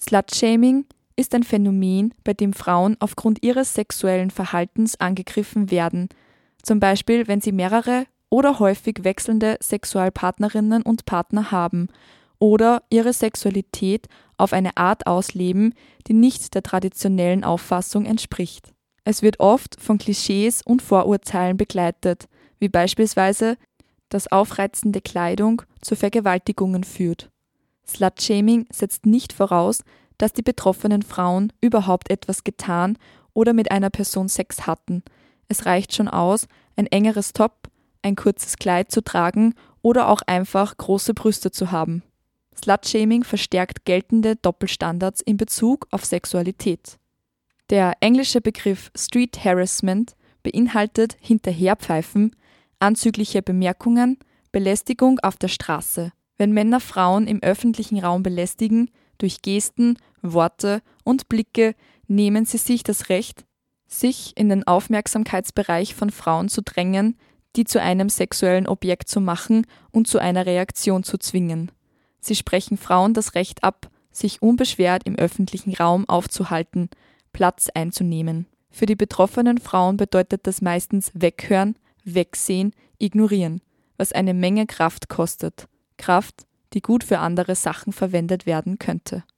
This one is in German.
Slutshaming ist ein Phänomen, bei dem Frauen aufgrund ihres sexuellen Verhaltens angegriffen werden, zum Beispiel wenn sie mehrere oder häufig wechselnde Sexualpartnerinnen und Partner haben oder ihre Sexualität auf eine Art ausleben, die nicht der traditionellen Auffassung entspricht. Es wird oft von Klischees und Vorurteilen begleitet, wie beispielsweise, dass aufreizende Kleidung zu Vergewaltigungen führt. Slutshaming setzt nicht voraus, dass die betroffenen Frauen überhaupt etwas getan oder mit einer Person Sex hatten. Es reicht schon aus, ein engeres Top, ein kurzes Kleid zu tragen oder auch einfach große Brüste zu haben. Slutshaming verstärkt geltende Doppelstandards in Bezug auf Sexualität. Der englische Begriff Street Harassment beinhaltet Hinterherpfeifen, anzügliche Bemerkungen, Belästigung auf der Straße. Wenn Männer Frauen im öffentlichen Raum belästigen, durch Gesten, Worte und Blicke nehmen sie sich das Recht, sich in den Aufmerksamkeitsbereich von Frauen zu drängen, die zu einem sexuellen Objekt zu machen und zu einer Reaktion zu zwingen. Sie sprechen Frauen das Recht ab, sich unbeschwert im öffentlichen Raum aufzuhalten, Platz einzunehmen. Für die betroffenen Frauen bedeutet das meistens weghören, wegsehen, ignorieren, was eine Menge Kraft kostet. Kraft, die gut für andere Sachen verwendet werden könnte.